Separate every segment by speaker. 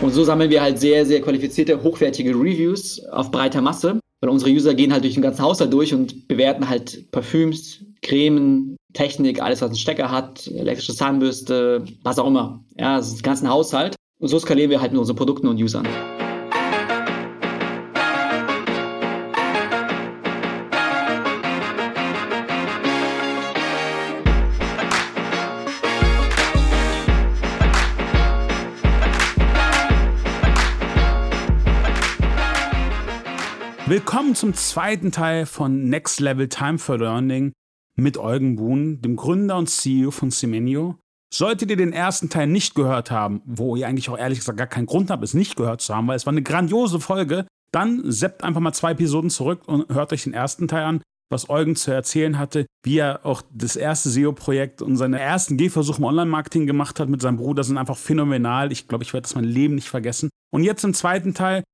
Speaker 1: Und so sammeln wir halt sehr, sehr qualifizierte, hochwertige Reviews auf breiter Masse. Weil unsere User gehen halt durch den ganzen Haushalt durch und bewerten halt Parfüms, Cremen, Technik, alles, was einen Stecker hat, elektrische Zahnbürste, was auch immer. Ja, das ist den ganzen Haushalt. Und so skalieren wir halt mit unseren Produkten und Usern.
Speaker 2: Willkommen zum zweiten Teil von Next Level Time for Learning mit Eugen Buhn, dem Gründer und CEO von Simenio. Solltet ihr den ersten Teil nicht gehört haben, wo ihr eigentlich auch ehrlich gesagt gar keinen Grund habt, es nicht gehört zu haben, weil es war eine grandiose Folge, dann seppt einfach mal zwei Episoden zurück und hört euch den ersten Teil an, was Eugen zu erzählen hatte, wie er auch das erste SEO-Projekt und seine ersten Gehversuche im Online-Marketing gemacht hat mit seinem Bruder, sind einfach phänomenal. Ich glaube, ich werde das mein Leben nicht vergessen. Und jetzt im zweiten Teil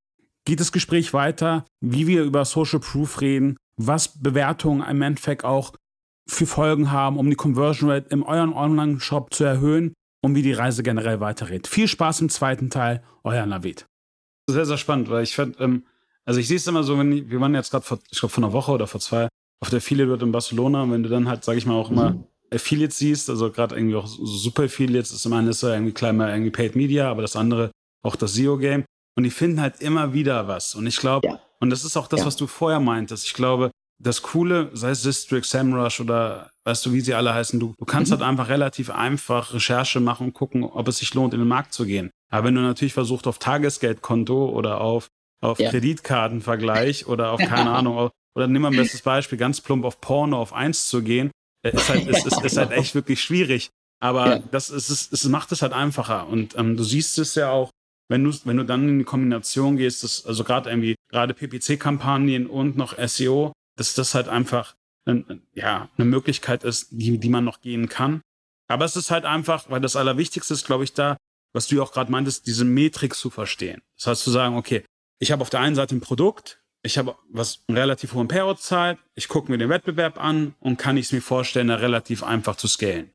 Speaker 2: geht das Gespräch weiter, wie wir über Social Proof reden, was Bewertungen im Endeffekt auch für Folgen haben, um die Conversion Rate in euren Online-Shop zu erhöhen und wie die Reise generell weitergeht. Viel Spaß im zweiten Teil, euer Navid. Sehr, sehr spannend, weil ich fand, ähm, also ich sehe es immer so, wenn ich, wir waren jetzt gerade vor, ich glaube vor einer Woche oder vor zwei auf der Affiliate in Barcelona, und wenn du dann halt, sage ich mal, auch immer mhm. Affiliates siehst, also gerade irgendwie auch super Affiliates, ist ja irgendwie klar mal irgendwie Paid Media, aber das andere auch das SEO-Game. Und die finden halt immer wieder was. Und ich glaube, ja. und das ist auch das, ja. was du vorher meintest. Ich glaube, das Coole, sei es District, SEMrush oder weißt du, wie sie alle heißen, du, du kannst mhm. halt einfach relativ einfach Recherche machen und gucken, ob es sich lohnt, in den Markt zu gehen. Aber wenn du natürlich versuchst, auf Tagesgeldkonto oder auf, auf ja. Kreditkartenvergleich oder auf, keine Ahnung, oder nimm mal ein bestes Beispiel, ganz plump auf Porno auf eins zu gehen, ist halt, ist, ist, ist halt echt wirklich schwierig. Aber ja. das ist, es, es macht es halt einfacher. Und ähm, du siehst es ja auch, wenn du, wenn du dann in die Kombination gehst, das, also gerade irgendwie, gerade PPC-Kampagnen und noch SEO, dass das halt einfach ein, ja, eine Möglichkeit ist, die, die man noch gehen kann. Aber es ist halt einfach, weil das Allerwichtigste ist, glaube ich, da, was du ja auch gerade meintest, diese Metrik zu verstehen. Das heißt zu sagen, okay, ich habe auf der einen Seite ein Produkt, ich habe was einen relativ hohen Payout zahlt, ich gucke mir den Wettbewerb an und kann ich es mir vorstellen, da relativ einfach zu scalen.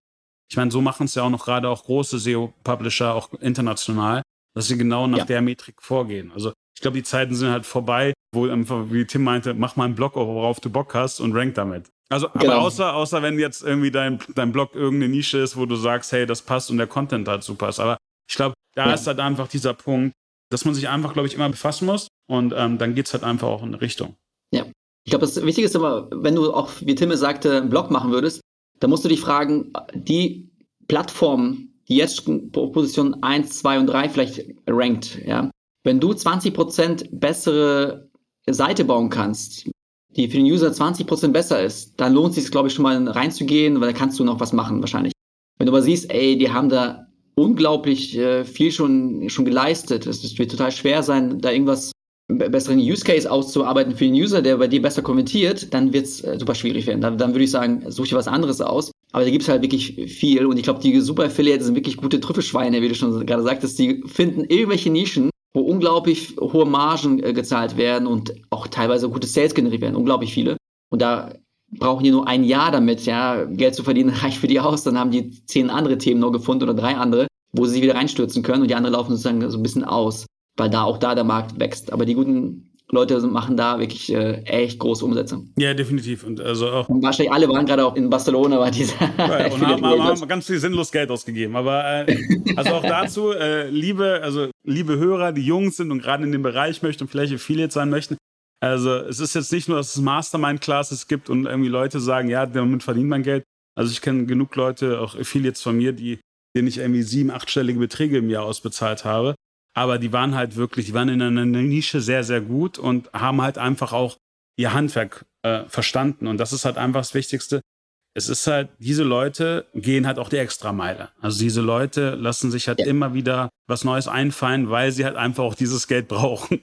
Speaker 2: Ich meine, so machen es ja auch noch gerade auch große SEO-Publisher, auch international, dass sie genau nach ja. der Metrik vorgehen. Also ich glaube, die Zeiten sind halt vorbei, wo einfach, wie Tim meinte, mach mal einen Blog, worauf du Bock hast und rank damit. Also, genau. aber außer, außer wenn jetzt irgendwie dein, dein Blog irgendeine Nische ist, wo du sagst, hey, das passt und der Content halt super ist. Aber ich glaube, da ja. ist halt einfach dieser Punkt, dass man sich einfach, glaube ich, immer befassen muss und ähm, dann es halt einfach auch in eine Richtung.
Speaker 1: Ja. Ich glaube, das Wichtige ist immer, wenn du auch, wie Timme sagte, einen Blog machen würdest, dann musst du dich fragen, die Plattform, die jetzt Position 1, 2 und 3 vielleicht rankt, ja. Wenn du 20% bessere Seite bauen kannst, die für den User 20% besser ist, dann lohnt es sich, glaube ich, schon mal reinzugehen, weil da kannst du noch was machen wahrscheinlich. Wenn du aber siehst, ey, die haben da unglaublich äh, viel schon, schon geleistet, es wird total schwer sein, da irgendwas besseren Use Case auszuarbeiten für den User, der bei dir besser kommentiert, dann wird es äh, super schwierig werden. Dann, dann würde ich sagen, such dir was anderes aus. Aber da gibt es halt wirklich viel und ich glaube, die Super Affiliates sind wirklich gute Trüffelschweine, wie du schon gerade sagtest. Die finden irgendwelche Nischen, wo unglaublich hohe Margen äh, gezahlt werden und auch teilweise gute Sales generiert werden. Unglaublich viele. Und da brauchen die nur ein Jahr damit, ja, Geld zu verdienen, reicht für die aus. Dann haben die zehn andere Themen noch gefunden oder drei andere, wo sie sich wieder reinstürzen können und die anderen laufen sozusagen so ein bisschen aus, weil da auch da der Markt wächst. Aber die guten Leute machen da wirklich äh, echt große Umsätze.
Speaker 2: Ja, definitiv. Und also auch.
Speaker 1: Und wahrscheinlich alle waren gerade auch in Barcelona bei dieser.
Speaker 2: Ja, und haben, haben, haben, ganz viel sinnlos Geld ausgegeben. Aber äh, also auch dazu, äh, liebe, also liebe Hörer, die jung sind und gerade in dem Bereich möchten und vielleicht Affiliate sein möchten. Also es ist jetzt nicht nur, dass es Mastermind-Classes gibt und irgendwie Leute sagen, ja, damit verdient man Geld. Also ich kenne genug Leute, auch Affiliates von mir, die denen ich irgendwie sieben, achtstellige Beträge im Jahr ausbezahlt habe aber die waren halt wirklich, die waren in einer Nische sehr, sehr gut und haben halt einfach auch ihr Handwerk äh, verstanden. Und das ist halt einfach das Wichtigste. Es ist halt, diese Leute gehen halt auch die Extrameile. Also diese Leute lassen sich halt ja. immer wieder was Neues einfallen, weil sie halt einfach auch dieses Geld brauchen.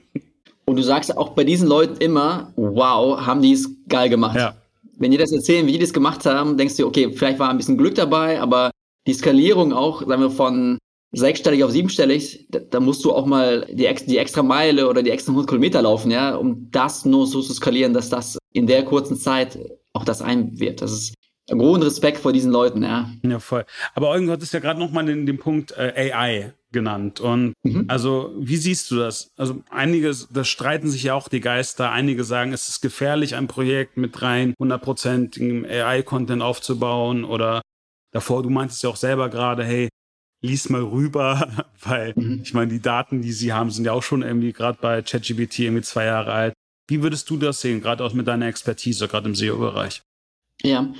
Speaker 1: Und du sagst auch bei diesen Leuten immer, wow, haben die es geil gemacht. Ja. Wenn die das erzählen, wie die das gemacht haben, denkst du, okay, vielleicht war ein bisschen Glück dabei, aber die Skalierung auch, sagen wir, von sechsstellig auf siebenstellig, da, da musst du auch mal die, die, extra Meile oder die extra 100 Kilometer laufen, ja, um das nur so zu skalieren, dass das in der kurzen Zeit auch das ein wird. Das ist ein großen Respekt vor diesen Leuten, ja.
Speaker 2: Ja, voll. Aber Eugen, du hattest ja gerade nochmal den, den Punkt äh, AI genannt. Und mhm. also, wie siehst du das? Also, einige, das streiten sich ja auch die Geister. Einige sagen, es ist gefährlich, ein Projekt mit rein 100%igem AI-Content aufzubauen. Oder davor, du meintest ja auch selber gerade, hey, lies mal rüber, weil mhm. ich meine, die Daten, die sie haben, sind ja auch schon irgendwie gerade bei ChatGPT irgendwie zwei Jahre alt. Wie würdest du das sehen, gerade auch mit deiner Expertise, gerade im SEO-Bereich?
Speaker 1: Ja,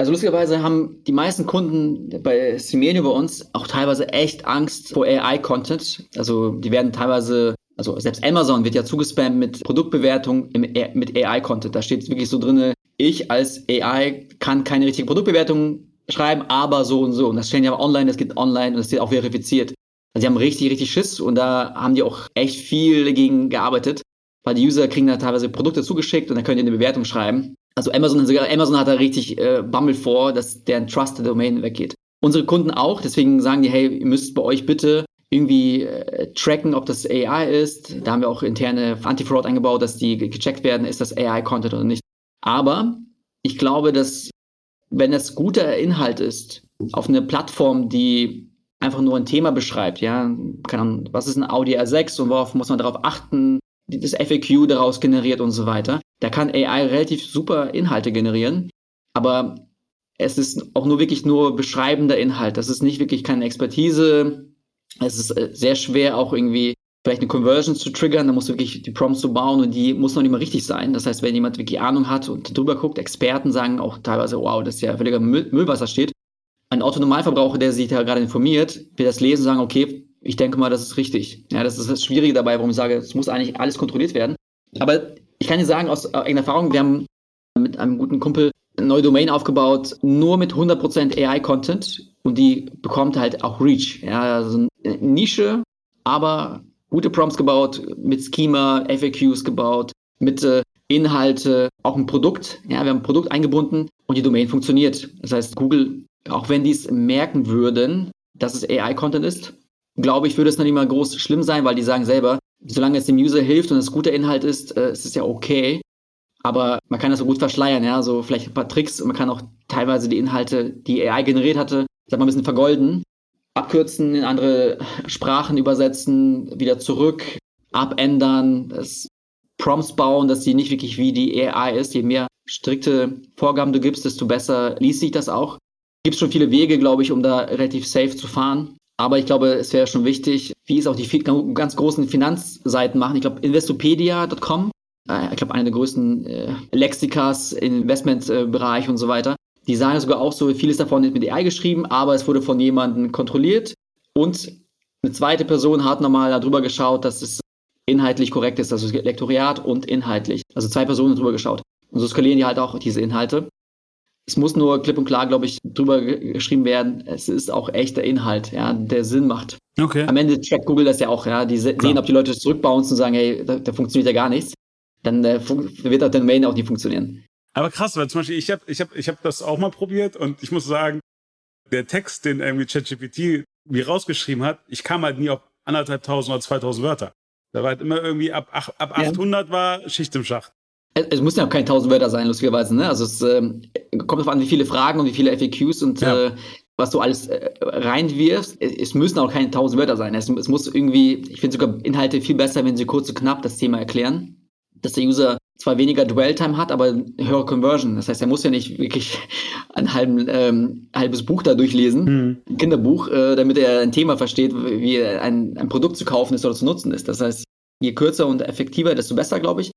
Speaker 1: also lustigerweise haben die meisten Kunden bei Simenio bei uns auch teilweise echt Angst vor AI-Content. Also die werden teilweise, also selbst Amazon wird ja zugespammt mit Produktbewertung im, mit AI-Content. Da steht wirklich so drin, ich als AI kann keine richtige Produktbewertung schreiben, aber so und so. Und das stellen ja online, das geht online und das wird auch verifiziert. Also die haben richtig, richtig Schiss und da haben die auch echt viel dagegen gearbeitet, weil die User kriegen da teilweise Produkte zugeschickt und dann können die eine Bewertung schreiben. Also Amazon, Amazon hat da richtig äh, Bammel vor, dass deren Trusted Domain weggeht. Unsere Kunden auch, deswegen sagen die, hey, ihr müsst bei euch bitte irgendwie äh, tracken, ob das AI ist. Da haben wir auch interne Anti-Fraud eingebaut, dass die gecheckt werden, ist das AI-Content oder nicht. Aber ich glaube, dass wenn es guter Inhalt ist, auf eine Plattform, die einfach nur ein Thema beschreibt, ja, Ahnung, was ist ein Audi R6 und worauf muss man darauf achten, das FAQ daraus generiert und so weiter. Da kann AI relativ super Inhalte generieren, aber es ist auch nur wirklich nur beschreibender Inhalt. Das ist nicht wirklich keine Expertise. Es ist äh, sehr schwer auch irgendwie vielleicht eine Conversion zu triggern, da musst du wirklich die Prompts zu bauen und die muss noch nicht mal richtig sein. Das heißt, wenn jemand wirklich Ahnung hat und drüber guckt, Experten sagen auch teilweise, wow, das ist ja völliger Müll, Müll was da steht. Ein Autonormalverbraucher, der sich da gerade informiert, wird das lesen und sagen, okay, ich denke mal, das ist richtig. Ja, das ist das Schwierige dabei, warum ich sage, es muss eigentlich alles kontrolliert werden. Aber ich kann dir sagen, aus eigener Erfahrung, wir haben mit einem guten Kumpel eine neue Domain aufgebaut, nur mit 100% AI-Content und die bekommt halt auch Reach. Ja, also eine Nische, aber gute Prompts gebaut, mit Schema, FAQs gebaut, mit äh, Inhalte, auch ein Produkt. Ja, wir haben ein Produkt eingebunden und die Domain funktioniert. Das heißt, Google, auch wenn die es merken würden, dass es AI-Content ist, glaube ich, würde es noch nicht mal groß schlimm sein, weil die sagen selber, solange es dem User hilft und es guter Inhalt ist, äh, ist es ja okay. Aber man kann das so gut verschleiern, ja, so vielleicht ein paar Tricks. Man kann auch teilweise die Inhalte, die AI generiert hatte, sag mal ein bisschen vergolden abkürzen, in andere Sprachen übersetzen, wieder zurück, abändern, das Prompts bauen, dass die nicht wirklich wie die AI ist. Je mehr strikte Vorgaben du gibst, desto besser liest sich das auch. Gibt schon viele Wege, glaube ich, um da relativ safe zu fahren. Aber ich glaube, es wäre schon wichtig, wie es auch die ganz großen Finanzseiten machen. Ich glaube, investopedia.com, äh, ich glaube, eine der größten äh, Lexikas im Investmentbereich und so weiter. Die sagen sogar auch so, vieles davon ist mit AI geschrieben, aber es wurde von jemandem kontrolliert und eine zweite Person hat nochmal darüber geschaut, dass es inhaltlich korrekt ist, also Lektoriat und inhaltlich. Also zwei Personen drüber geschaut. Und so skalieren die halt auch diese Inhalte. Es muss nur klipp und klar, glaube ich, drüber geschrieben werden. Es ist auch echter Inhalt, ja, der Sinn macht. Okay. Am Ende checkt Google das ja auch, ja. Die sehen, klar. ob die Leute zurückbouncen und sagen, hey, da, da funktioniert ja gar nichts. Dann äh, wird auch der Main auch nicht funktionieren.
Speaker 2: Aber krass, weil zum Beispiel ich habe ich hab, ich hab das auch mal probiert und ich muss sagen, der Text, den irgendwie ChatGPT mir rausgeschrieben hat, ich kam halt nie auf anderthalb tausend oder zweitausend Wörter. Da war halt immer irgendwie ab, ab 800 ja. war Schicht im Schacht.
Speaker 1: Es, es muss ja auch keine tausend Wörter sein, lustigerweise. Ne? Also es ähm, kommt darauf an, wie viele Fragen und wie viele FAQs und ja. äh, was du alles äh, reinwirfst. Es, es, müssen auch keine tausend Wörter sein. Es, es muss irgendwie, ich finde sogar Inhalte viel besser, wenn sie kurz und knapp das Thema erklären, dass der User zwar weniger Dwell-Time hat, aber höhere Conversion. Das heißt, er muss ja nicht wirklich ein halben, ähm, halbes Buch da durchlesen, mhm. ein Kinderbuch, äh, damit er ein Thema versteht, wie ein, ein Produkt zu kaufen ist oder zu nutzen ist. Das heißt, je kürzer und effektiver, desto besser, glaube ich.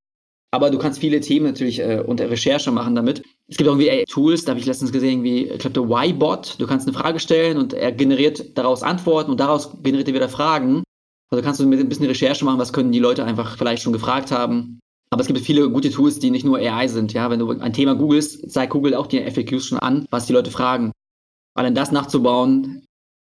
Speaker 1: Aber du kannst viele Themen natürlich äh, unter Recherche machen damit. Es gibt auch irgendwie ey, Tools, da habe ich letztens gesehen, wie, ich glaube, der Y-Bot. Du kannst eine Frage stellen und er generiert daraus Antworten und daraus generiert er wieder Fragen. Also kannst du mit ein bisschen Recherche machen, was können die Leute einfach vielleicht schon gefragt haben. Aber es gibt viele gute Tools, die nicht nur AI sind. Ja, wenn du ein Thema googelst, zeigt Google auch die FAQs schon an, was die Leute fragen. Allein das nachzubauen,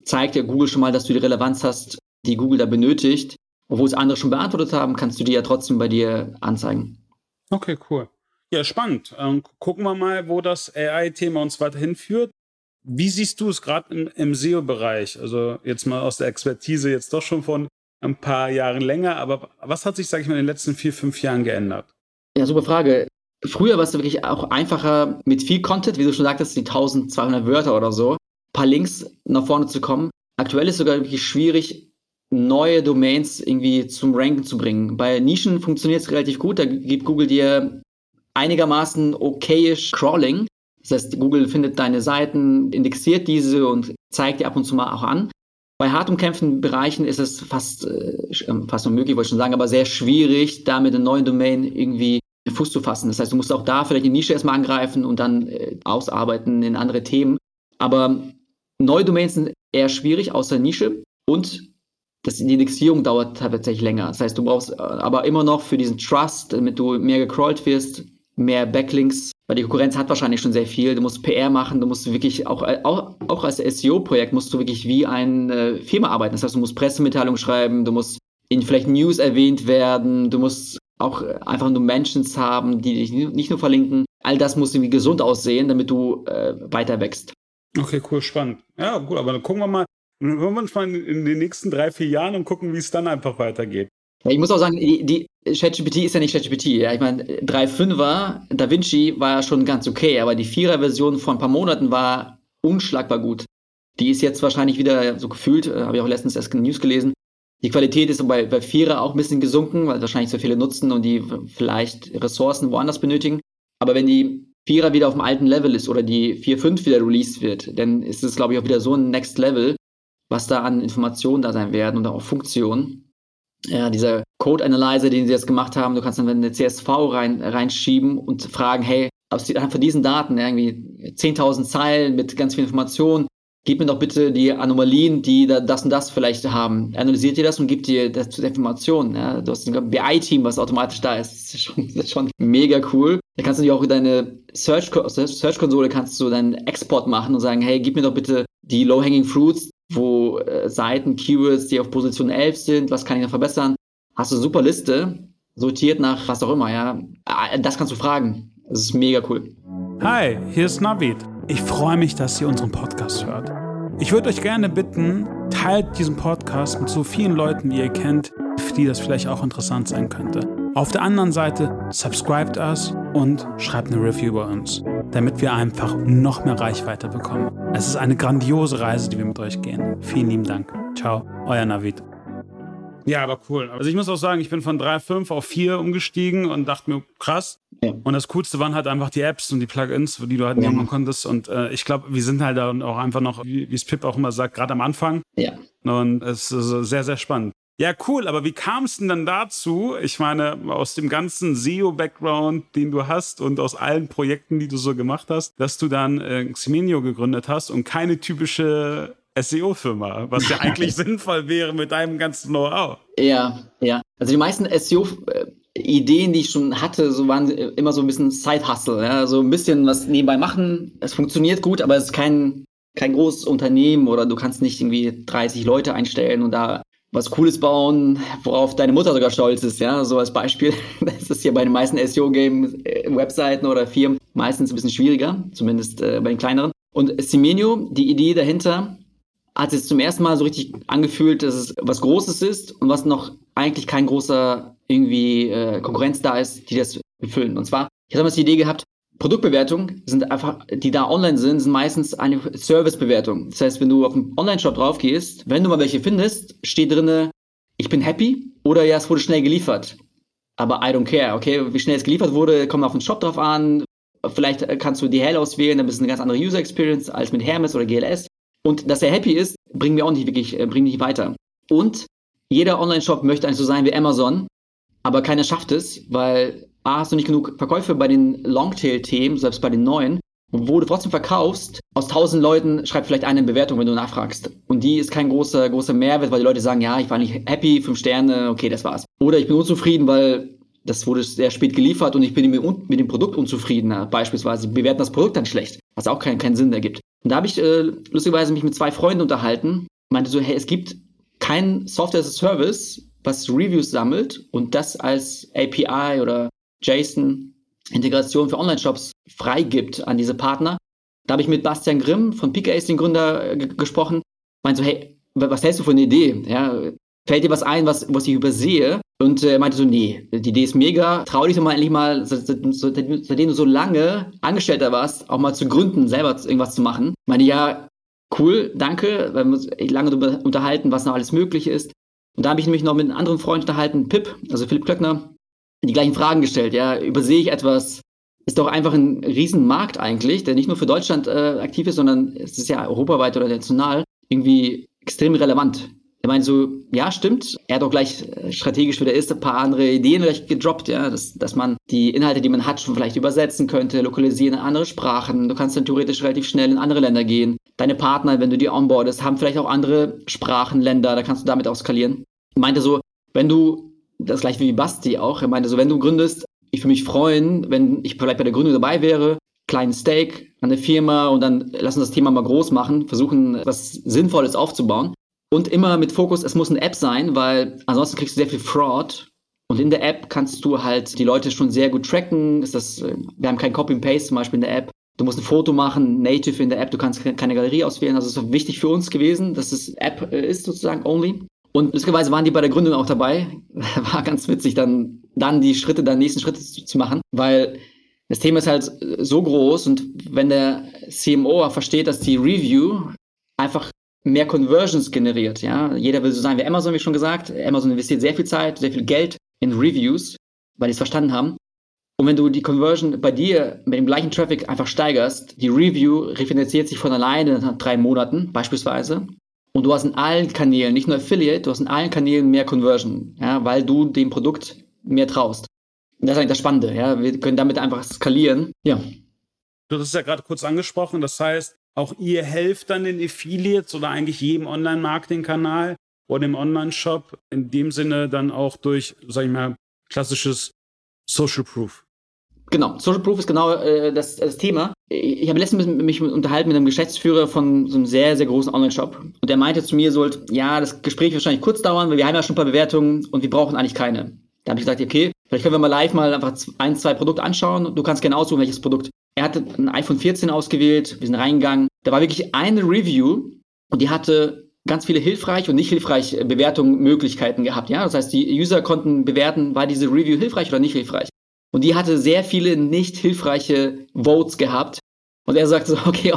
Speaker 1: zeigt ja Google schon mal, dass du die Relevanz hast, die Google da benötigt. Obwohl es andere schon beantwortet haben, kannst du die ja trotzdem bei dir anzeigen.
Speaker 2: Okay, cool. Ja, spannend. Ähm, gucken wir mal, wo das AI-Thema uns weiterhin führt. Wie siehst du es gerade im, im SEO-Bereich? Also jetzt mal aus der Expertise jetzt doch schon von ein paar Jahre länger, aber was hat sich, sage ich mal, in den letzten vier, fünf Jahren geändert?
Speaker 1: Ja, super Frage. Früher war es wirklich auch einfacher, mit viel Content, wie du schon sagtest, die 1200 Wörter oder so, ein paar Links nach vorne zu kommen. Aktuell ist es sogar wirklich schwierig, neue Domains irgendwie zum Ranken zu bringen. Bei Nischen funktioniert es relativ gut. Da gibt Google dir einigermaßen okayisch Crawling. Das heißt, Google findet deine Seiten, indexiert diese und zeigt die ab und zu mal auch an. Bei hart umkämpften Bereichen ist es fast, äh, ähm, fast unmöglich, wollte ich schon sagen, aber sehr schwierig, da mit einer neuen Domain irgendwie Fuß zu fassen. Das heißt, du musst auch da vielleicht die Nische erstmal angreifen und dann äh, ausarbeiten in andere Themen. Aber neue Domains sind eher schwierig, außer Nische. Und das, die Indexierung dauert tatsächlich länger. Das heißt, du brauchst äh, aber immer noch für diesen Trust, damit du mehr gecrawlt wirst, mehr Backlinks, weil die Konkurrenz hat wahrscheinlich schon sehr viel. Du musst PR machen, du musst wirklich auch, äh, auch, auch als SEO-Projekt musst du wirklich wie eine Firma arbeiten. Das heißt, du musst Pressemitteilungen schreiben, du musst in vielleicht News erwähnt werden, du musst auch einfach nur Mentions haben, die dich nicht nur verlinken. All das muss irgendwie gesund aussehen, damit du äh, weiter wächst.
Speaker 2: Okay, cool, spannend. Ja, gut, aber dann gucken wir mal, hören wir uns mal in den nächsten drei, vier Jahren und gucken, wie es dann einfach weitergeht.
Speaker 1: Ja, ich muss auch sagen, die, die ChatGPT ist ja nicht ChatGPT. Ja? Ich meine, 3.5er, Da Vinci war ja schon ganz okay, aber die 4er-Version vor ein paar Monaten war unschlagbar gut. Die ist jetzt wahrscheinlich wieder so gefühlt, äh, habe ich auch letztens erst in News gelesen. Die Qualität ist bei, bei 4er auch ein bisschen gesunken, weil wahrscheinlich so viele nutzen und die vielleicht Ressourcen woanders benötigen. Aber wenn die 4er wieder auf dem alten Level ist oder die 4.5 wieder released wird, dann ist es, glaube ich, auch wieder so ein Next Level, was da an Informationen da sein werden und auch Funktionen ja, dieser Code Analyzer, den sie jetzt gemacht haben, du kannst dann eine CSV rein, reinschieben und fragen, hey, aus von diesen Daten, irgendwie 10.000 Zeilen mit ganz viel Information, gib mir doch bitte die Anomalien, die da das und das vielleicht haben. Analysiert ihr das und gibt dir das zur Information. Ja? Du hast ein BI-Team, was automatisch da ist. Das ist, schon, das ist schon mega cool. Da kannst du dir auch deine Search-Konsole Search kannst du deinen Export machen und sagen, hey, gib mir doch bitte die Low-Hanging Fruits, wo äh, Seiten, Keywords, die auf Position 11 sind, was kann ich noch verbessern? Hast du eine super Liste, sortiert nach was auch immer, ja. Ah, das kannst du fragen. Das ist mega cool.
Speaker 2: Hi, hier ist Navid. Ich freue mich, dass ihr unseren Podcast hört. Ich würde euch gerne bitten, teilt diesen Podcast mit so vielen Leuten, wie ihr kennt, für die das vielleicht auch interessant sein könnte. Auf der anderen Seite, subscribt us und schreibt eine Review bei uns, damit wir einfach noch mehr Reichweite bekommen. Es ist eine grandiose Reise, die wir mit euch gehen. Vielen lieben Dank. Ciao, euer Navid. Ja, aber cool. Also ich muss auch sagen, ich bin von 3.5 auf 4 umgestiegen und dachte mir, krass. Ja. Und das Coolste waren halt einfach die Apps und die Plugins, die du halt ja. nehmen konntest. Und äh, ich glaube, wir sind halt auch einfach noch, wie es Pip auch immer sagt, gerade am Anfang.
Speaker 1: Ja.
Speaker 2: Und es ist sehr, sehr spannend. Ja, cool, aber wie kam es denn dann dazu? Ich meine, aus dem ganzen SEO-Background, den du hast und aus allen Projekten, die du so gemacht hast, dass du dann äh, Ximenio gegründet hast und keine typische SEO-Firma, was ja eigentlich sinnvoll wäre mit deinem ganzen Know-how.
Speaker 1: Ja, ja. Also die meisten SEO-Ideen, die ich schon hatte, so waren immer so ein bisschen Side-Hustle, ja? so ein bisschen was nebenbei machen. Es funktioniert gut, aber es ist kein, kein großes Unternehmen oder du kannst nicht irgendwie 30 Leute einstellen und da was Cooles bauen, worauf deine Mutter sogar stolz ist, ja, so als Beispiel. Das ist hier bei den meisten SEO-Games, äh, oder Firmen meistens ein bisschen schwieriger, zumindest äh, bei den kleineren. Und Simenio, die Idee dahinter, hat sich zum ersten Mal so richtig angefühlt, dass es was Großes ist und was noch eigentlich kein großer irgendwie äh, Konkurrenz da ist, die das befüllen. Und zwar, ich habe damals die Idee gehabt, Produktbewertungen sind einfach, die da online sind, sind meistens eine Servicebewertung. Das heißt, wenn du auf einen Online-Shop drauf gehst, wenn du mal welche findest, steht drinne, ich bin happy oder ja, es wurde schnell geliefert. Aber I don't care, okay? Wie schnell es geliefert wurde, kommt auf den Shop drauf an. Vielleicht kannst du DHL auswählen, dann bist du eine ganz andere User Experience als mit Hermes oder GLS. Und dass er happy ist, bringen wir auch nicht wirklich, äh, bringen nicht weiter. Und jeder Online-Shop möchte eigentlich so sein wie Amazon, aber keiner schafft es, weil A, hast du nicht genug Verkäufe bei den Longtail-Themen, selbst bei den neuen, wo du trotzdem verkaufst, aus tausend Leuten schreibt vielleicht eine Bewertung, wenn du nachfragst. Und die ist kein großer, großer Mehrwert, weil die Leute sagen, ja, ich war nicht happy, fünf Sterne, okay, das war's. Oder ich bin unzufrieden, weil das wurde sehr spät geliefert und ich bin mit, dem Produkt unzufrieden. Beispielsweise bewerten das Produkt dann schlecht, was auch keinen, keinen Sinn ergibt. Und da habe ich äh, lustigerweise mich mit zwei Freunden unterhalten, meinte so, hey, es gibt kein Software as a Service, was Reviews sammelt und das als API oder JSON-Integration für Online-Shops freigibt an diese Partner. Da habe ich mit Bastian Grimm von PKAce, den Gründer, gesprochen. Meinte so, hey, was hältst du von der Idee? Ja, fällt dir was ein, was, was ich übersehe? Und er äh, meinte so, nee, die Idee ist mega. Trau dich doch mal endlich mal, seitdem du so lange Angestellter warst, auch mal zu gründen, selber irgendwas zu machen. Ich meine, ja, cool, danke. Wir haben uns lange darüber unterhalten, was noch alles möglich ist. Und da habe ich nämlich noch mit einem anderen Freund unterhalten, Pip, also Philipp Klöckner, die gleichen Fragen gestellt. Ja, übersehe ich etwas? Ist doch einfach ein Riesenmarkt eigentlich, der nicht nur für Deutschland äh, aktiv ist, sondern es ist ja europaweit oder national irgendwie extrem relevant. Er meint so, ja, stimmt. Er hat auch gleich äh, strategisch, wie der ist, ein paar andere Ideen gleich gedroppt, ja, dass, dass man die Inhalte, die man hat, schon vielleicht übersetzen könnte, lokalisieren in andere Sprachen. Du kannst dann theoretisch relativ schnell in andere Länder gehen. Deine Partner, wenn du die onboardest, haben vielleicht auch andere Sprachenländer, da kannst du damit auch skalieren. Er meinte so, wenn du, das gleiche wie Basti auch, er meinte so, wenn du gründest, ich würde mich freuen, wenn ich vielleicht bei der Gründung dabei wäre, kleinen Stake an der Firma und dann lass uns das Thema mal groß machen, versuchen, was Sinnvolles aufzubauen. Und immer mit Fokus, es muss eine App sein, weil ansonsten kriegst du sehr viel Fraud. Und in der App kannst du halt die Leute schon sehr gut tracken. Ist das, äh, wir haben kein Copy and Paste zum Beispiel in der App. Du musst ein Foto machen, native in der App, du kannst keine Galerie auswählen. Also es ist wichtig für uns gewesen, dass es App äh, ist sozusagen only. Und lustigerweise waren die bei der Gründung auch dabei. War ganz witzig, dann, dann die Schritte, dann nächsten Schritte zu, zu machen, weil das Thema ist halt so groß und wenn der CMO versteht, dass die Review einfach mehr Conversions generiert. Ja? Jeder will so sein wie Amazon, wie schon gesagt. Amazon investiert sehr viel Zeit, sehr viel Geld in Reviews, weil die es verstanden haben. Und wenn du die Conversion bei dir mit dem gleichen Traffic einfach steigerst, die Review refinanziert sich von alleine nach drei Monaten beispielsweise. Und du hast in allen Kanälen, nicht nur Affiliate, du hast in allen Kanälen mehr Conversion, ja, weil du dem Produkt mehr traust. Und das ist eigentlich das Spannende. Ja? Wir können damit einfach skalieren. Ja.
Speaker 2: Du hast es ja gerade kurz angesprochen. Das heißt, auch ihr helft dann den Affiliates oder eigentlich jedem Online-Marketing-Kanal oder dem Online-Shop in dem Sinne dann auch durch, sag ich mal, klassisches Social Proof.
Speaker 1: Genau, Social Proof ist genau äh, das, das, Thema. Ich habe letztens mich unterhalten mit einem Geschäftsführer von so einem sehr, sehr großen Online-Shop. Und der meinte zu mir so, ja, das Gespräch wird wahrscheinlich kurz dauern, weil wir haben ja schon ein paar Bewertungen und wir brauchen eigentlich keine. Da habe ich gesagt, okay, vielleicht können wir mal live mal einfach ein, zwei Produkte anschauen. Du kannst genau aussuchen, welches Produkt er hatte ein iPhone 14 ausgewählt, wir sind reingegangen. Da war wirklich eine Review und die hatte ganz viele hilfreich und nicht hilfreich Bewertungen, Möglichkeiten gehabt. Ja, das heißt, die User konnten bewerten, war diese Review hilfreich oder nicht hilfreich. Und die hatte sehr viele nicht hilfreiche Votes gehabt. Und er sagte so, okay,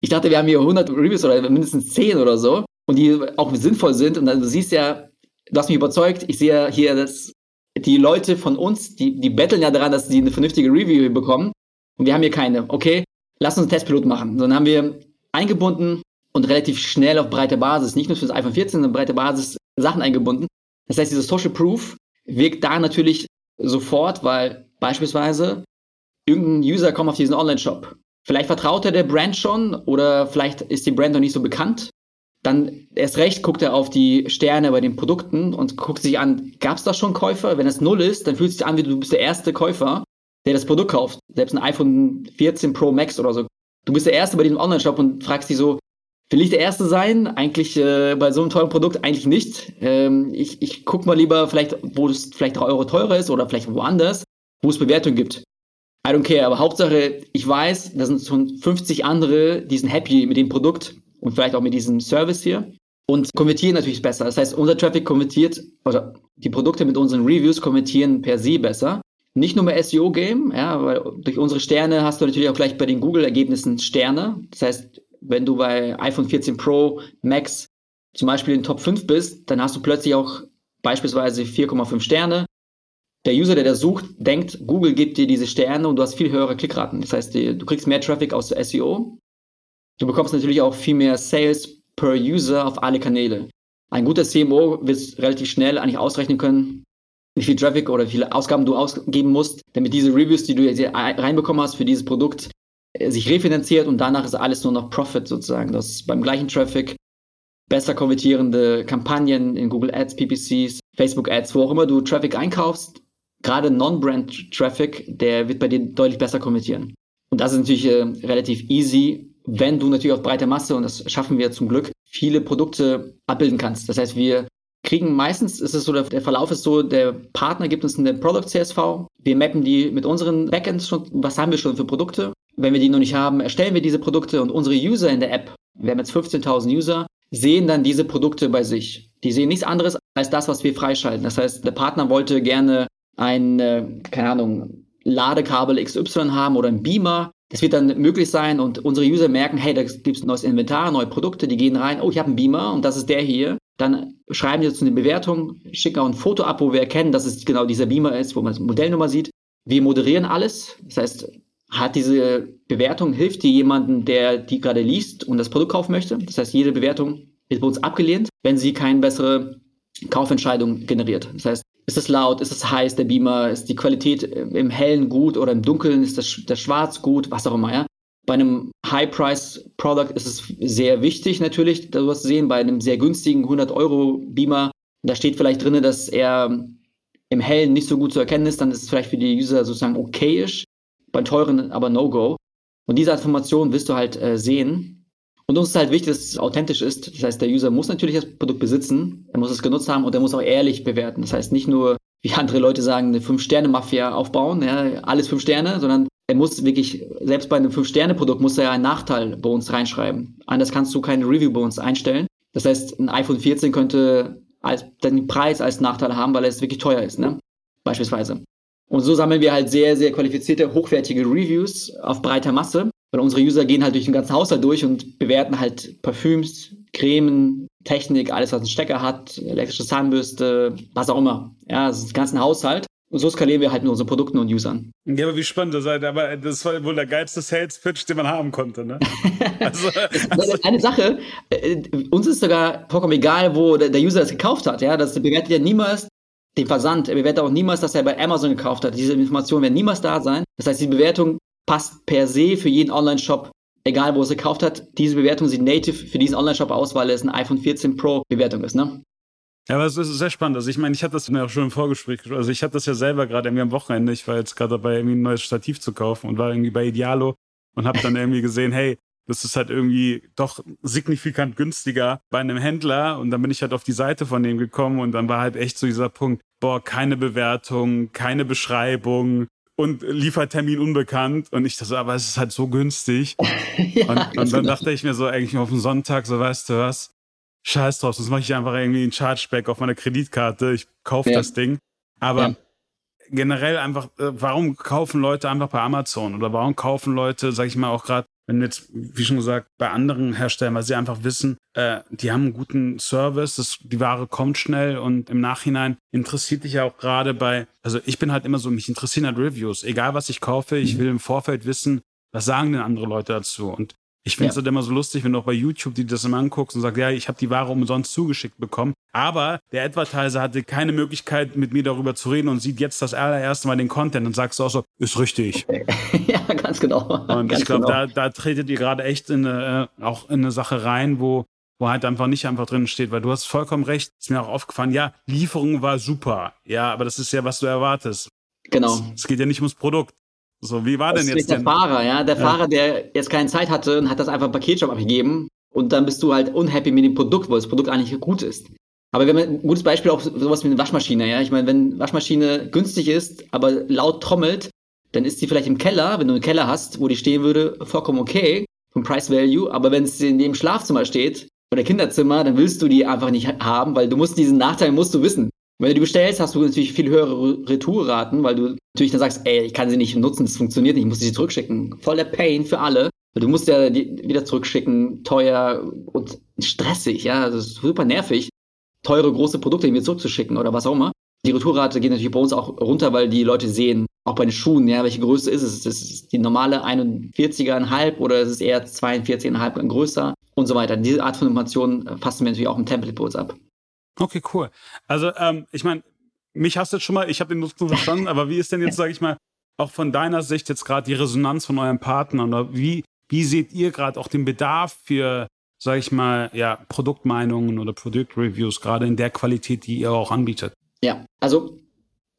Speaker 1: ich dachte, wir haben hier 100 Reviews oder mindestens 10 oder so und die auch sinnvoll sind. Und dann du siehst ja, du hast mich überzeugt. Ich sehe hier, dass die Leute von uns, die, die betteln ja daran, dass sie eine vernünftige Review bekommen. Und wir haben hier keine. Okay, lass uns einen Testpilot machen. Dann haben wir eingebunden und relativ schnell auf breite Basis, nicht nur für das iPhone 14, sondern breite Basis Sachen eingebunden. Das heißt, dieses Social Proof wirkt da natürlich sofort, weil beispielsweise irgendein User kommt auf diesen Online-Shop. Vielleicht vertraut er der Brand schon oder vielleicht ist die Brand noch nicht so bekannt. Dann erst recht guckt er auf die Sterne bei den Produkten und guckt sich an, gab es da schon Käufer? Wenn es null ist, dann fühlt es sich an, wie du bist der erste Käufer der das Produkt kauft. Selbst ein iPhone 14 Pro Max oder so. Du bist der Erste bei diesem Online-Shop und fragst dich so, will ich der Erste sein? Eigentlich äh, bei so einem teuren Produkt eigentlich nicht. Ähm, ich ich guck mal lieber vielleicht, wo es vielleicht 3 Euro teurer ist oder vielleicht woanders, wo es Bewertungen gibt. I don't care, aber Hauptsache, ich weiß, da sind schon 50 andere, die sind happy mit dem Produkt und vielleicht auch mit diesem Service hier und konvertieren natürlich besser. Das heißt, unser Traffic konvertiert, oder die Produkte mit unseren Reviews konvertieren per se besser nicht nur mehr SEO-Game, ja, weil durch unsere Sterne hast du natürlich auch gleich bei den Google-Ergebnissen Sterne. Das heißt, wenn du bei iPhone 14 Pro Max zum Beispiel in den Top 5 bist, dann hast du plötzlich auch beispielsweise 4,5 Sterne. Der User, der das sucht, denkt, Google gibt dir diese Sterne und du hast viel höhere Klickraten. Das heißt, du kriegst mehr Traffic aus der SEO. Du bekommst natürlich auch viel mehr Sales per User auf alle Kanäle. Ein guter CMO wird relativ schnell eigentlich ausrechnen können, wie viel Traffic oder wie viele Ausgaben du ausgeben musst, damit diese Reviews, die du jetzt reinbekommen hast für dieses Produkt, äh, sich refinanziert und danach ist alles nur noch Profit sozusagen. Das ist beim gleichen Traffic besser konvertierende Kampagnen in Google Ads, PPCs, Facebook Ads, wo auch immer du Traffic einkaufst, gerade Non-Brand Traffic, der wird bei dir deutlich besser konvertieren. Und das ist natürlich äh, relativ easy, wenn du natürlich auf breite Masse, und das schaffen wir zum Glück, viele Produkte abbilden kannst. Das heißt, wir kriegen meistens, ist es so, der, Verlauf ist so, der Partner gibt uns eine Product CSV, wir mappen die mit unseren Backends schon, was haben wir schon für Produkte. Wenn wir die noch nicht haben, erstellen wir diese Produkte und unsere User in der App, wir haben jetzt 15.000 User, sehen dann diese Produkte bei sich. Die sehen nichts anderes als das, was wir freischalten. Das heißt, der Partner wollte gerne ein, äh, keine Ahnung, Ladekabel XY haben oder ein Beamer. Das wird dann möglich sein und unsere User merken, hey, da gibt es neues Inventar, neue Produkte, die gehen rein, oh, ich habe einen Beamer und das ist der hier dann schreiben die zu den Bewertungen, schicken auch ein Foto ab, wo wir erkennen, dass es genau dieser Beamer ist, wo man die Modellnummer sieht. Wir moderieren alles. Das heißt, hat diese Bewertung, hilft die jemanden, der die gerade liest und das Produkt kaufen möchte. Das heißt, jede Bewertung wird bei uns abgelehnt, wenn sie keine bessere Kaufentscheidung generiert. Das heißt, ist es laut, ist es heiß, der Beamer, ist die Qualität im Hellen gut oder im Dunkeln, ist das, das Schwarz gut, was auch immer, ja. Bei einem High-Price-Product ist es sehr wichtig natürlich, sowas zu sehen. Bei einem sehr günstigen 100-Euro-Beamer, da steht vielleicht drin, dass er im Hellen nicht so gut zu erkennen ist, dann ist es vielleicht für die User sozusagen okayisch, bei teuren aber No-Go. Und diese Information wirst du halt äh, sehen. Und uns ist halt wichtig, dass es authentisch ist. Das heißt, der User muss natürlich das Produkt besitzen, er muss es genutzt haben und er muss auch ehrlich bewerten. Das heißt nicht nur, wie andere Leute sagen, eine Fünf-Sterne-Mafia aufbauen, ja, alles fünf Sterne, sondern er muss wirklich, selbst bei einem Fünf-Sterne-Produkt muss er ja einen Nachteil bei uns reinschreiben. Anders kannst du keine Review bei uns einstellen. Das heißt, ein iPhone 14 könnte als, den Preis als Nachteil haben, weil es wirklich teuer ist, ne? Beispielsweise. Und so sammeln wir halt sehr, sehr qualifizierte, hochwertige Reviews auf breiter Masse, weil unsere User gehen halt durch den ganzen Haushalt durch und bewerten halt Parfüms, Cremen, Technik, alles, was einen Stecker hat, elektrische Zahnbürste, was auch immer. Ja, das ist den ganzen Haushalt. Und so skalieren wir halt mit unseren Produkten und Usern.
Speaker 2: Ja, aber wie spannend das ist. Aber das war wohl der geilste Sales-Pitch, den man haben konnte. Ne?
Speaker 1: also, also, Eine Sache, äh, uns ist sogar vollkommen egal, wo der, User das gekauft hat. Ja? Das bewertet ja niemals den Versand. Er bewertet auch niemals, dass er bei Amazon gekauft hat. Diese Informationen werden niemals da sein. Das heißt, die Bewertung passt per se für jeden Online-Shop, egal wo er es gekauft hat. Diese Bewertung sieht native für diesen Online-Shop aus, weil es ein iPhone 14 Pro Bewertung ist. Ne?
Speaker 2: Ja, aber es ist sehr spannend. Also ich meine, ich hatte das ja auch schon im Vorgespräch, also ich hatte das ja selber gerade irgendwie am Wochenende. Ich war jetzt gerade dabei, irgendwie ein neues Stativ zu kaufen und war irgendwie bei Idealo und habe dann irgendwie gesehen, hey, das ist halt irgendwie doch signifikant günstiger bei einem Händler. Und dann bin ich halt auf die Seite von dem gekommen und dann war halt echt so dieser Punkt, boah, keine Bewertung, keine Beschreibung und Liefertermin unbekannt. Und ich dachte, aber es ist halt so günstig. ja, und, und dann dachte ich mir so eigentlich auf den Sonntag, so weißt du was, scheiß drauf, sonst mache ich einfach irgendwie einen Chargeback auf meiner Kreditkarte, ich kaufe ja. das Ding. Aber ja. Generell einfach, äh, warum kaufen Leute einfach bei Amazon oder warum kaufen Leute, sag ich mal, auch gerade, wenn jetzt, wie schon gesagt, bei anderen Herstellern, weil sie einfach wissen, äh, die haben einen guten Service, das, die Ware kommt schnell und im Nachhinein interessiert dich ja auch gerade bei, also ich bin halt immer so, mich interessieren halt Reviews, egal was ich kaufe, ich mhm. will im Vorfeld wissen, was sagen denn andere Leute dazu? Und ich finde es ja. halt immer so lustig, wenn du auch bei YouTube die das immer anguckst und sagst, ja, ich habe die Ware umsonst zugeschickt bekommen. Aber der Advertiser hatte keine Möglichkeit, mit mir darüber zu reden und sieht jetzt das allererste Mal den Content und sagst auch so, ist richtig.
Speaker 1: ja, ganz genau.
Speaker 2: Und
Speaker 1: ganz
Speaker 2: ich glaube, genau. da, da tretet ihr gerade echt in eine, äh, auch in eine Sache rein, wo, wo halt einfach nicht einfach drin steht, weil du hast vollkommen recht, ist mir auch aufgefallen, ja, Lieferung war super. Ja, aber das ist ja, was du erwartest.
Speaker 1: Genau.
Speaker 2: Es geht ja nicht ums Produkt. So, wie war das denn jetzt?
Speaker 1: Der Fahrer, ja. Der ja. Fahrer, der jetzt keine Zeit hatte und hat das einfach im Paketshop abgegeben. Und dann bist du halt unhappy mit dem Produkt, weil das Produkt eigentlich gut ist. Aber wenn man, ein gutes Beispiel auch sowas wie eine Waschmaschine, ja. Ich meine, wenn Waschmaschine günstig ist, aber laut trommelt, dann ist sie vielleicht im Keller, wenn du einen Keller hast, wo die stehen würde, vollkommen okay vom Price Value. Aber wenn es in dem Schlafzimmer steht oder Kinderzimmer, dann willst du die einfach nicht haben, weil du musst diesen Nachteil musst du wissen. Wenn du die bestellst, hast du natürlich viel höhere Retourraten, weil du natürlich dann sagst, ey, ich kann sie nicht nutzen, das funktioniert nicht, ich muss sie zurückschicken. Voll der Pain für alle. Du musst ja die wieder zurückschicken, teuer und stressig, ja, das ist super nervig, teure große Produkte wieder zurückzuschicken oder was auch immer. Die Retourrate geht natürlich bei uns auch runter, weil die Leute sehen, auch bei den Schuhen, ja, welche Größe ist es? Ist es die normale 41,5 oder ist es eher 42,5 größer und so weiter. Diese Art von Informationen fassen wir natürlich auch im Template bei uns ab.
Speaker 2: Okay, cool. Also, ähm, ich meine, mich hast du jetzt schon mal, ich habe den Nutzen verstanden, aber wie ist denn jetzt, sage ich mal, auch von deiner Sicht jetzt gerade die Resonanz von eurem Partner oder wie, wie seht ihr gerade auch den Bedarf für, sage ich mal, ja, Produktmeinungen oder Produktreviews, gerade in der Qualität, die ihr auch anbietet?
Speaker 1: Ja, also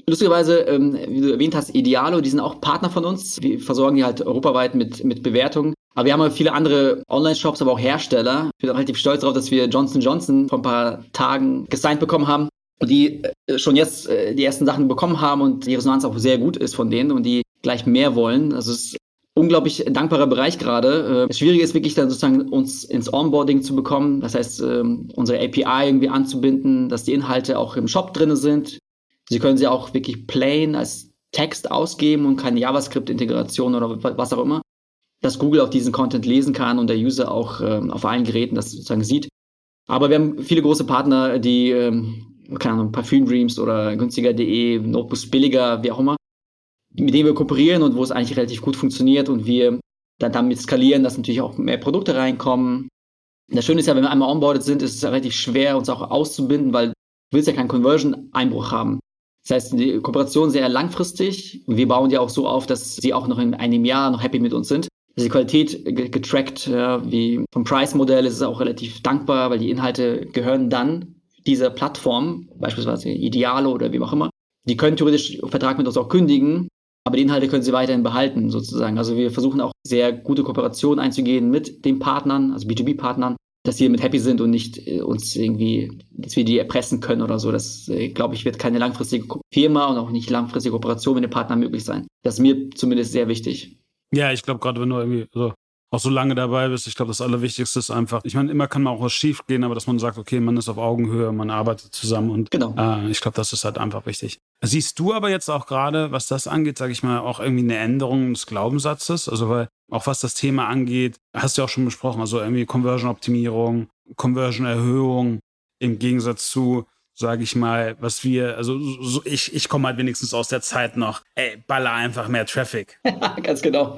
Speaker 1: lustigerweise, ähm, wie du erwähnt hast, Idealo, die sind auch Partner von uns. Wir versorgen die halt europaweit mit, mit Bewertungen. Aber wir haben ja viele andere Online-Shops, aber auch Hersteller. Ich bin relativ stolz darauf, dass wir Johnson Johnson vor ein paar Tagen gesigned bekommen haben und die äh, schon jetzt äh, die ersten Sachen bekommen haben und die Resonanz auch sehr gut ist von denen und die gleich mehr wollen. Also es ist unglaublich dankbarer Bereich gerade. Äh, das Schwierige ist wirklich dann sozusagen uns ins Onboarding zu bekommen. Das heißt, ähm, unsere API irgendwie anzubinden, dass die Inhalte auch im Shop drin sind. Sie können sie auch wirklich plain als Text ausgeben und keine JavaScript-Integration oder was auch immer dass Google auch diesen Content lesen kann und der User auch ähm, auf allen Geräten das sozusagen sieht. Aber wir haben viele große Partner, die, ähm, keine Ahnung, Parfüm Dreams oder günstiger.de, Notebooks billiger, wie auch immer, mit denen wir kooperieren und wo es eigentlich relativ gut funktioniert und wir dann damit skalieren, dass natürlich auch mehr Produkte reinkommen. Das Schöne ist ja, wenn wir einmal onboarded sind, ist es relativ schwer, uns auch auszubinden, weil du willst ja keinen Conversion-Einbruch haben. Das heißt, die Kooperation sehr langfristig. Wir bauen die auch so auf, dass sie auch noch in einem Jahr noch happy mit uns sind. Also die Qualität getrackt, ja, wie vom Price-Modell ist es auch relativ dankbar, weil die Inhalte gehören dann dieser Plattform, beispielsweise Idealo oder wie auch immer. Die können theoretisch Vertrag mit uns auch kündigen, aber die Inhalte können sie weiterhin behalten, sozusagen. Also wir versuchen auch sehr gute Kooperationen einzugehen mit den Partnern, also B2B-Partnern, dass sie mit happy sind und nicht äh, uns irgendwie, dass wir die erpressen können oder so. Das, äh, glaube ich, wird keine langfristige Firma und auch nicht langfristige Kooperation mit den Partnern möglich sein. Das ist mir zumindest sehr wichtig.
Speaker 2: Ja, ich glaube, gerade wenn du irgendwie so auch so lange dabei bist, ich glaube, das Allerwichtigste ist einfach, ich meine, immer kann mal auch was schief gehen, aber dass man sagt, okay, man ist auf Augenhöhe, man arbeitet zusammen und genau. äh, ich glaube, das ist halt einfach wichtig. Siehst du aber jetzt auch gerade, was das angeht, sage ich mal, auch irgendwie eine Änderung des Glaubenssatzes? Also, weil auch was das Thema angeht, hast du ja auch schon besprochen, also irgendwie Conversion-Optimierung, Conversion-Erhöhung im Gegensatz zu, sage ich mal, was wir, also so, ich, ich komme halt wenigstens aus der Zeit noch, ey, baller einfach mehr Traffic.
Speaker 1: Ganz genau.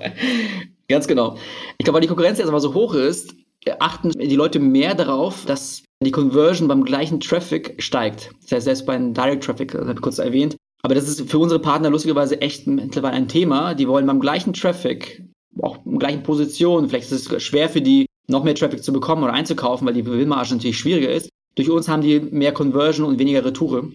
Speaker 1: Ganz genau. Ich glaube, weil die Konkurrenz jetzt aber so hoch ist, achten die Leute mehr darauf, dass die Conversion beim gleichen Traffic steigt. Das heißt, selbst beim Direct Traffic, das habe ich kurz erwähnt. Aber das ist für unsere Partner lustigerweise echt mittlerweile ein Thema. Die wollen beim gleichen Traffic, auch in gleichen Positionen, vielleicht ist es schwer für die, noch mehr Traffic zu bekommen oder einzukaufen, weil die Gewinnmarge natürlich schwieriger ist. Durch uns haben die mehr Conversion und weniger Retoure.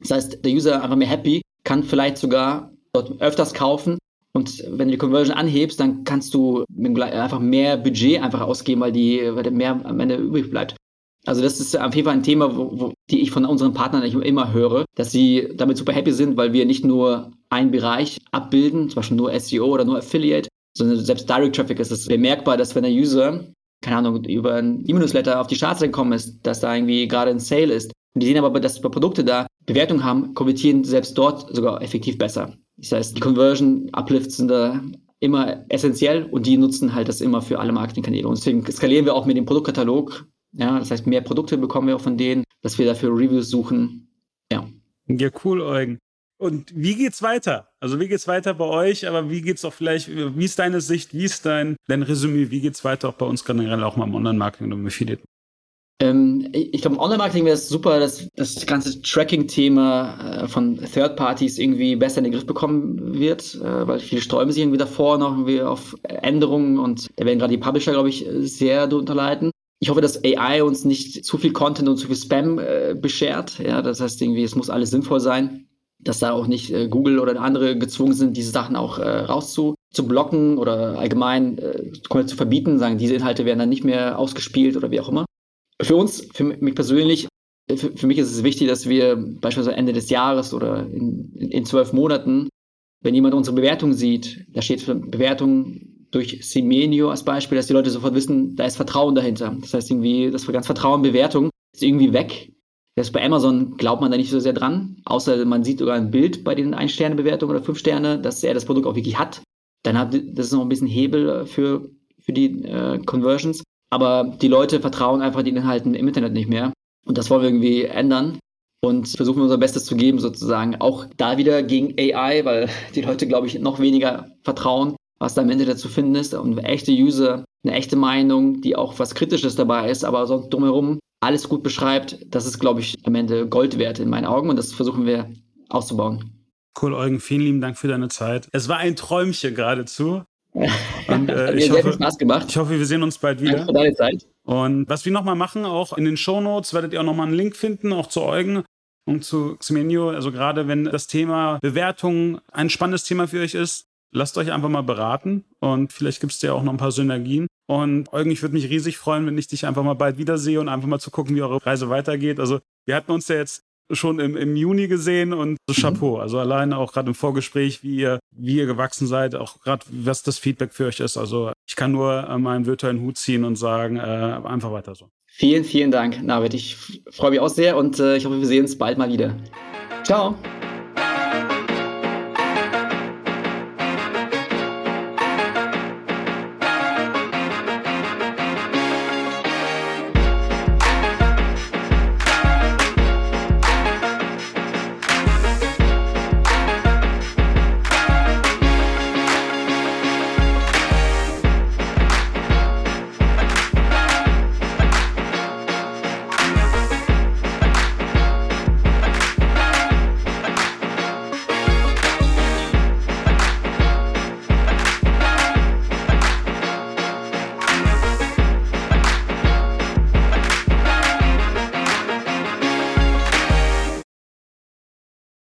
Speaker 1: Das heißt, der User einfach mehr happy, kann vielleicht sogar dort öfters kaufen und wenn du die Conversion anhebst, dann kannst du einfach mehr Budget einfach ausgeben, weil, die, weil mehr am Ende übrig bleibt. Also das ist auf jeden Fall ein Thema, wo, wo, die ich von unseren Partnern immer höre, dass sie damit super happy sind, weil wir nicht nur einen Bereich abbilden, zum Beispiel nur SEO oder nur Affiliate, sondern selbst Direct Traffic ist es bemerkbar, dass wenn der User, keine Ahnung, über ein E-Newsletter auf die Charts gekommen ist, dass da irgendwie gerade ein Sale ist. Und die sehen aber, dass Produkte da Bewertung haben, konvertieren selbst dort sogar effektiv besser. Das heißt, die Conversion Uplifts sind da immer essentiell und die nutzen halt das immer für alle Marketingkanäle. Und deswegen skalieren wir auch mit dem Produktkatalog. Ja, das heißt, mehr Produkte bekommen wir auch von denen, dass wir dafür Reviews suchen. Ja.
Speaker 2: Ja, cool, Eugen. Und wie geht's weiter? Also wie geht's weiter bei euch? Aber wie geht's auch vielleicht, wie ist deine Sicht, wie ist dein, dein Resümee, wie geht's weiter auch bei uns generell auch mal im Online-Marketing und im Affiliate?
Speaker 1: Ähm, ich glaube, Online-Marketing wäre es super, dass das ganze Tracking-Thema äh, von Third-Parties irgendwie besser in den Griff bekommen wird, äh, weil viele sträuben sich irgendwie davor noch irgendwie auf Änderungen und da werden gerade die Publisher, glaube ich, sehr darunter leiden. Ich hoffe, dass AI uns nicht zu viel Content und zu viel Spam äh, beschert. Ja, das heißt irgendwie, es muss alles sinnvoll sein, dass da auch nicht äh, Google oder andere gezwungen sind, diese Sachen auch äh, rauszu zu blocken oder allgemein äh, zu verbieten, sagen, diese Inhalte werden dann nicht mehr ausgespielt oder wie auch immer. Für uns, für mich persönlich, für, für, mich ist es wichtig, dass wir beispielsweise Ende des Jahres oder in, in zwölf Monaten, wenn jemand unsere Bewertung sieht, da steht Bewertung durch Semenio als Beispiel, dass die Leute sofort wissen, da ist Vertrauen dahinter. Das heißt irgendwie, das ganz Vertrauen, Bewertung ist irgendwie weg. Das bei Amazon glaubt man da nicht so sehr dran, außer man sieht sogar ein Bild bei den Ein-Sterne-Bewertungen oder Fünf-Sterne, dass er das Produkt auch wirklich hat. Dann hat das ist noch ein bisschen Hebel für, für die äh, Conversions. Aber die Leute vertrauen einfach den Inhalten im Internet nicht mehr. Und das wollen wir irgendwie ändern und versuchen unser Bestes zu geben, sozusagen. Auch da wieder gegen AI, weil die Leute, glaube ich, noch weniger vertrauen, was da am Ende dazu finden ist. Und echte User, eine echte Meinung, die auch was Kritisches dabei ist, aber sonst drumherum alles gut beschreibt, das ist, glaube ich, am Ende Gold wert in meinen Augen und das versuchen wir auszubauen.
Speaker 2: Cool, Eugen, vielen lieben Dank für deine Zeit. Es war ein Träumchen geradezu. Und, äh, ich, hoffe, Spaß gemacht. ich hoffe, wir sehen uns bald wieder. Danke für deine Zeit. Und was wir nochmal machen, auch in den Shownotes werdet ihr auch nochmal einen Link finden, auch zu Eugen und zu Xmenio. Also gerade wenn das Thema Bewertung ein spannendes Thema für euch ist, lasst euch einfach mal beraten und vielleicht gibt es dir auch noch ein paar Synergien. Und Eugen, ich würde mich riesig freuen, wenn ich dich einfach mal bald wiedersehe und einfach mal zu gucken, wie eure Reise weitergeht. Also wir hatten uns ja jetzt schon im, im Juni gesehen und so Chapeau. Also alleine auch gerade im Vorgespräch, wie ihr, wie ihr gewachsen seid, auch gerade was das Feedback für euch ist. Also ich kann nur äh, meinen virtuellen Hut ziehen und sagen, äh, einfach weiter so.
Speaker 1: Vielen, vielen Dank, Navid. Ich freue mich auch sehr und äh, ich hoffe, wir sehen uns bald mal wieder. Ciao.